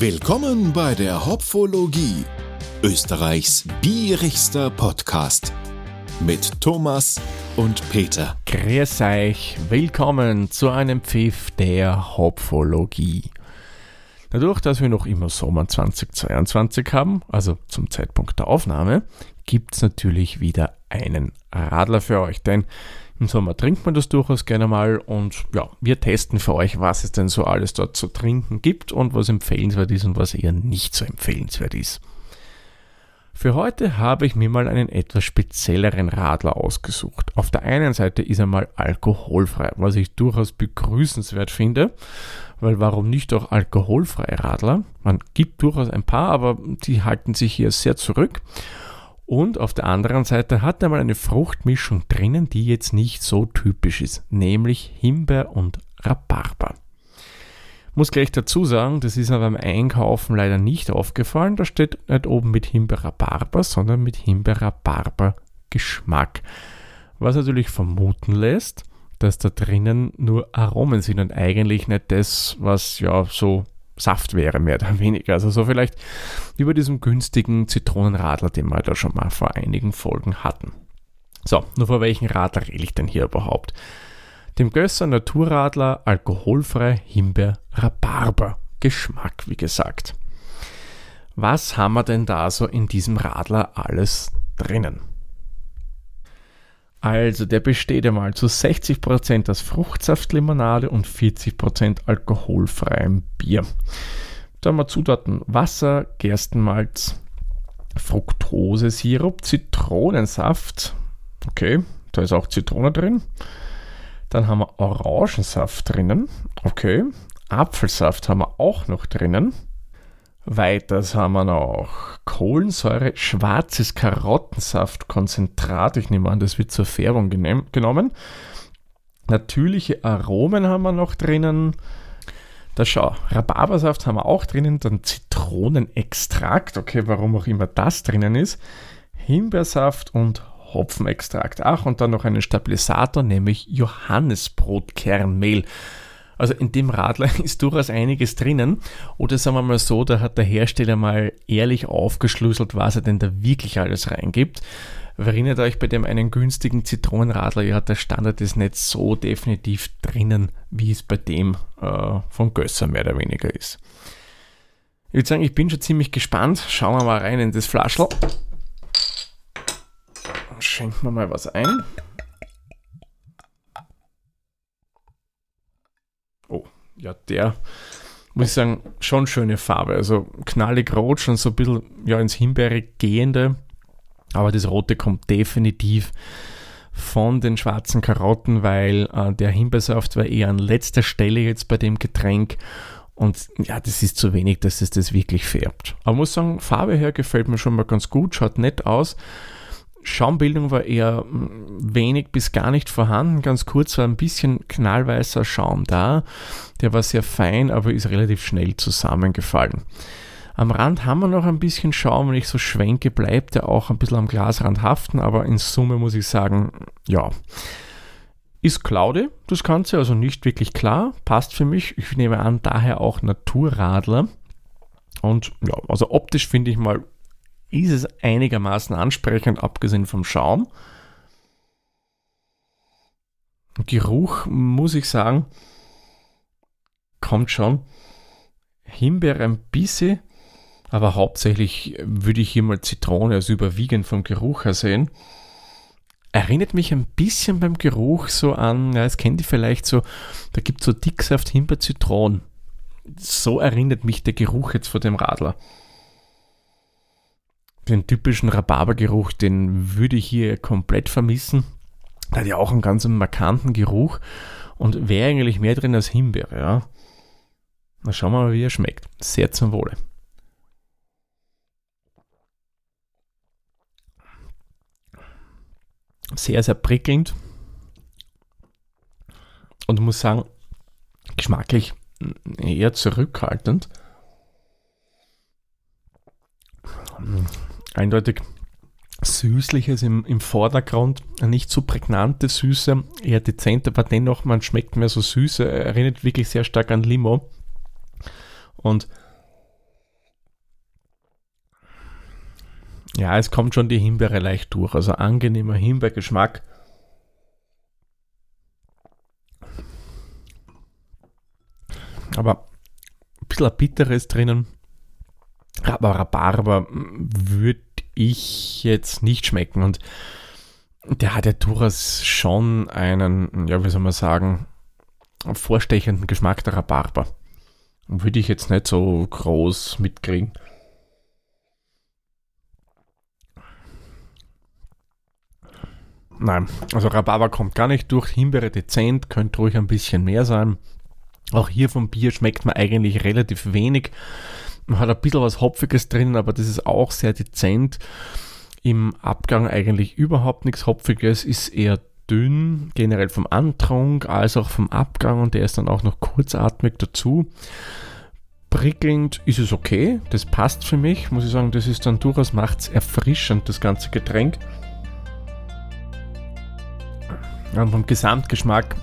Willkommen bei der Hopfologie, Österreichs bierigster Podcast mit Thomas und Peter. Grüß euch, willkommen zu einem Pfiff der Hopfologie. Dadurch, dass wir noch immer Sommer 2022 haben, also zum Zeitpunkt der Aufnahme, gibt es natürlich wieder einen Radler für euch, denn im Sommer trinkt man das durchaus gerne mal und ja, wir testen für euch, was es denn so alles dort zu trinken gibt und was empfehlenswert ist und was eher nicht so empfehlenswert ist. Für heute habe ich mir mal einen etwas spezielleren Radler ausgesucht. Auf der einen Seite ist er mal alkoholfrei, was ich durchaus begrüßenswert finde, weil warum nicht auch alkoholfreie Radler? Man gibt durchaus ein paar, aber die halten sich hier sehr zurück. Und auf der anderen Seite hat er mal eine Fruchtmischung drinnen, die jetzt nicht so typisch ist, nämlich Himbeer und Rhabarber. Muss gleich dazu sagen, das ist mir beim Einkaufen leider nicht aufgefallen. Da steht nicht oben mit Himbeer-Rhabarber, sondern mit Himbeer-Rhabarber-Geschmack. Was natürlich vermuten lässt, dass da drinnen nur Aromen sind und eigentlich nicht das, was ja so Saft wäre, mehr oder weniger. Also so vielleicht über diesem günstigen Zitronenradler, den wir da schon mal vor einigen Folgen hatten. So, nur vor welchen Radler rede ich denn hier überhaupt? Dem Gösser Naturradler alkoholfrei Himbeer Rhabarber. Geschmack, wie gesagt. Was haben wir denn da so in diesem Radler alles drinnen? Also, der besteht einmal zu 60% aus Fruchtsaftlimonade und 40% alkoholfreiem Bier. Da haben wir Zutaten Wasser, Gerstenmalz, Fructosesirup, Zitronensaft. Okay, da ist auch Zitrone drin. Dann haben wir Orangensaft drinnen. Okay, Apfelsaft haben wir auch noch drinnen. Weiters haben wir noch Kohlensäure, schwarzes Karottensaftkonzentrat. Ich nehme an, das wird zur Färbung genommen. Natürliche Aromen haben wir noch drinnen. Da schau, Rhabarbersaft haben wir auch drinnen, dann Zitronenextrakt, okay, warum auch immer das drinnen ist, Himbeersaft und Hopfenextrakt. Ach, und dann noch einen Stabilisator, nämlich Johannesbrotkernmehl. Also in dem Radler ist durchaus einiges drinnen. Oder sagen wir mal so, da hat der Hersteller mal ehrlich aufgeschlüsselt, was er denn da wirklich alles reingibt. Erinnert euch bei dem einen günstigen Zitronenradler, ja, der Standard ist nicht so definitiv drinnen, wie es bei dem äh, von Gösser mehr oder weniger ist. Ich würde sagen, ich bin schon ziemlich gespannt. Schauen wir mal rein in das Flaschel. Schenken wir mal was ein. Ja, der, muss ich sagen, schon schöne Farbe. Also knallig rot, schon so ein bisschen ja, ins Himbeerig gehende. Aber das Rote kommt definitiv von den schwarzen Karotten, weil äh, der Himbeersaft war eher an letzter Stelle jetzt bei dem Getränk. Und ja, das ist zu wenig, dass es das wirklich färbt. Aber muss sagen, Farbe her gefällt mir schon mal ganz gut, schaut nett aus. Schaumbildung war eher mm, wenig bis gar nicht vorhanden. Ganz kurz war ein bisschen knallweißer Schaum da. Der war sehr fein, aber ist relativ schnell zusammengefallen. Am Rand haben wir noch ein bisschen Schaum, wenn ich so schwenke, bleibt er auch ein bisschen am Glasrand haften, aber in Summe muss ich sagen, ja. Ist Klaude, das Ganze, also nicht wirklich klar, passt für mich. Ich nehme an, daher auch Naturradler. Und ja, also optisch finde ich mal ist es einigermaßen ansprechend, abgesehen vom Schaum. Geruch, muss ich sagen, kommt schon. Himbeere ein bisschen, aber hauptsächlich würde ich hier mal Zitrone als überwiegend vom Geruch her sehen. Erinnert mich ein bisschen beim Geruch so an, ja, das kennt ihr vielleicht so, da gibt es so Dicksaft Himbeer Zitron. So erinnert mich der Geruch jetzt vor dem Radler den typischen Rhabarbergeruch, den würde ich hier komplett vermissen. Der hat ja auch einen ganz markanten Geruch und wäre eigentlich mehr drin als Himbeere, ja. Na schauen wir mal, wie er schmeckt. Sehr zum Wohle. Sehr, sehr prickelnd. Und muss sagen, geschmacklich eher zurückhaltend eindeutig Süßliches im, im Vordergrund, nicht so prägnante Süße, eher dezent, aber dennoch, man schmeckt mehr so Süße, äh, erinnert wirklich sehr stark an Limo. Und ja, es kommt schon die Himbeere leicht durch, also angenehmer Himbeergeschmack. Aber ein bisschen ein bitteres drinnen aber Rhabarber würde ich jetzt nicht schmecken. Und der hat ja durchaus schon einen, ja, wie soll man sagen, vorstechenden Geschmack der Rhabarber. Würde ich jetzt nicht so groß mitkriegen. Nein, also Rhabarber kommt gar nicht durch. Himbeere dezent, könnte ruhig ein bisschen mehr sein. Auch hier vom Bier schmeckt man eigentlich relativ wenig. Man hat ein bisschen was Hopfiges drin, aber das ist auch sehr dezent. Im Abgang eigentlich überhaupt nichts Hopfiges, ist eher dünn, generell vom Antrunk als auch vom Abgang und der ist dann auch noch kurzatmig dazu. Prickelnd ist es okay, das passt für mich, muss ich sagen, das ist dann durchaus macht's erfrischend, das ganze Getränk. Und vom Gesamtgeschmack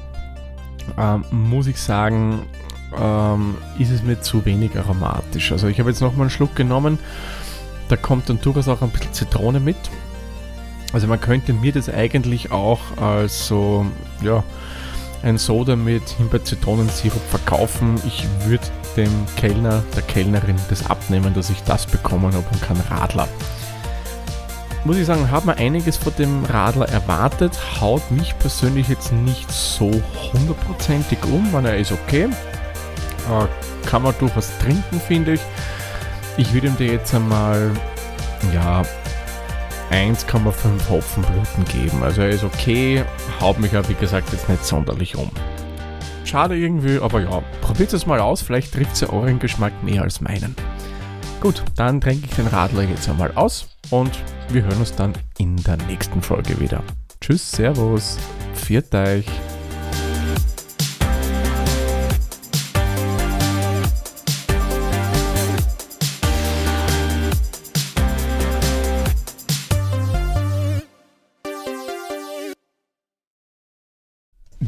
ähm, muss ich sagen, ähm, ist es mir zu wenig aromatisch. Also ich habe jetzt nochmal einen Schluck genommen, da kommt dann durchaus auch ein bisschen Zitrone mit. Also man könnte mir das eigentlich auch als so, ja, ein Soda mit Himbeer-Zitronensirup verkaufen. Ich würde dem Kellner, der Kellnerin das abnehmen, dass ich das bekommen habe und kein Radler muss ich sagen, habe mir einiges von dem Radler erwartet. Haut mich persönlich jetzt nicht so hundertprozentig um, weil er ist okay. Äh, kann man durchaus trinken, finde ich. Ich würde ihm dir jetzt einmal, ja, 1,5 Hopfenblüten geben. Also er ist okay, haut mich aber wie gesagt jetzt nicht sonderlich um. Schade irgendwie, aber ja, probiert es mal aus, vielleicht trifft es ja euren Geschmack mehr als meinen. Gut, dann trinke ich den Radler jetzt einmal aus und wir hören uns dann in der nächsten Folge wieder. Tschüss, Servus, viert euch.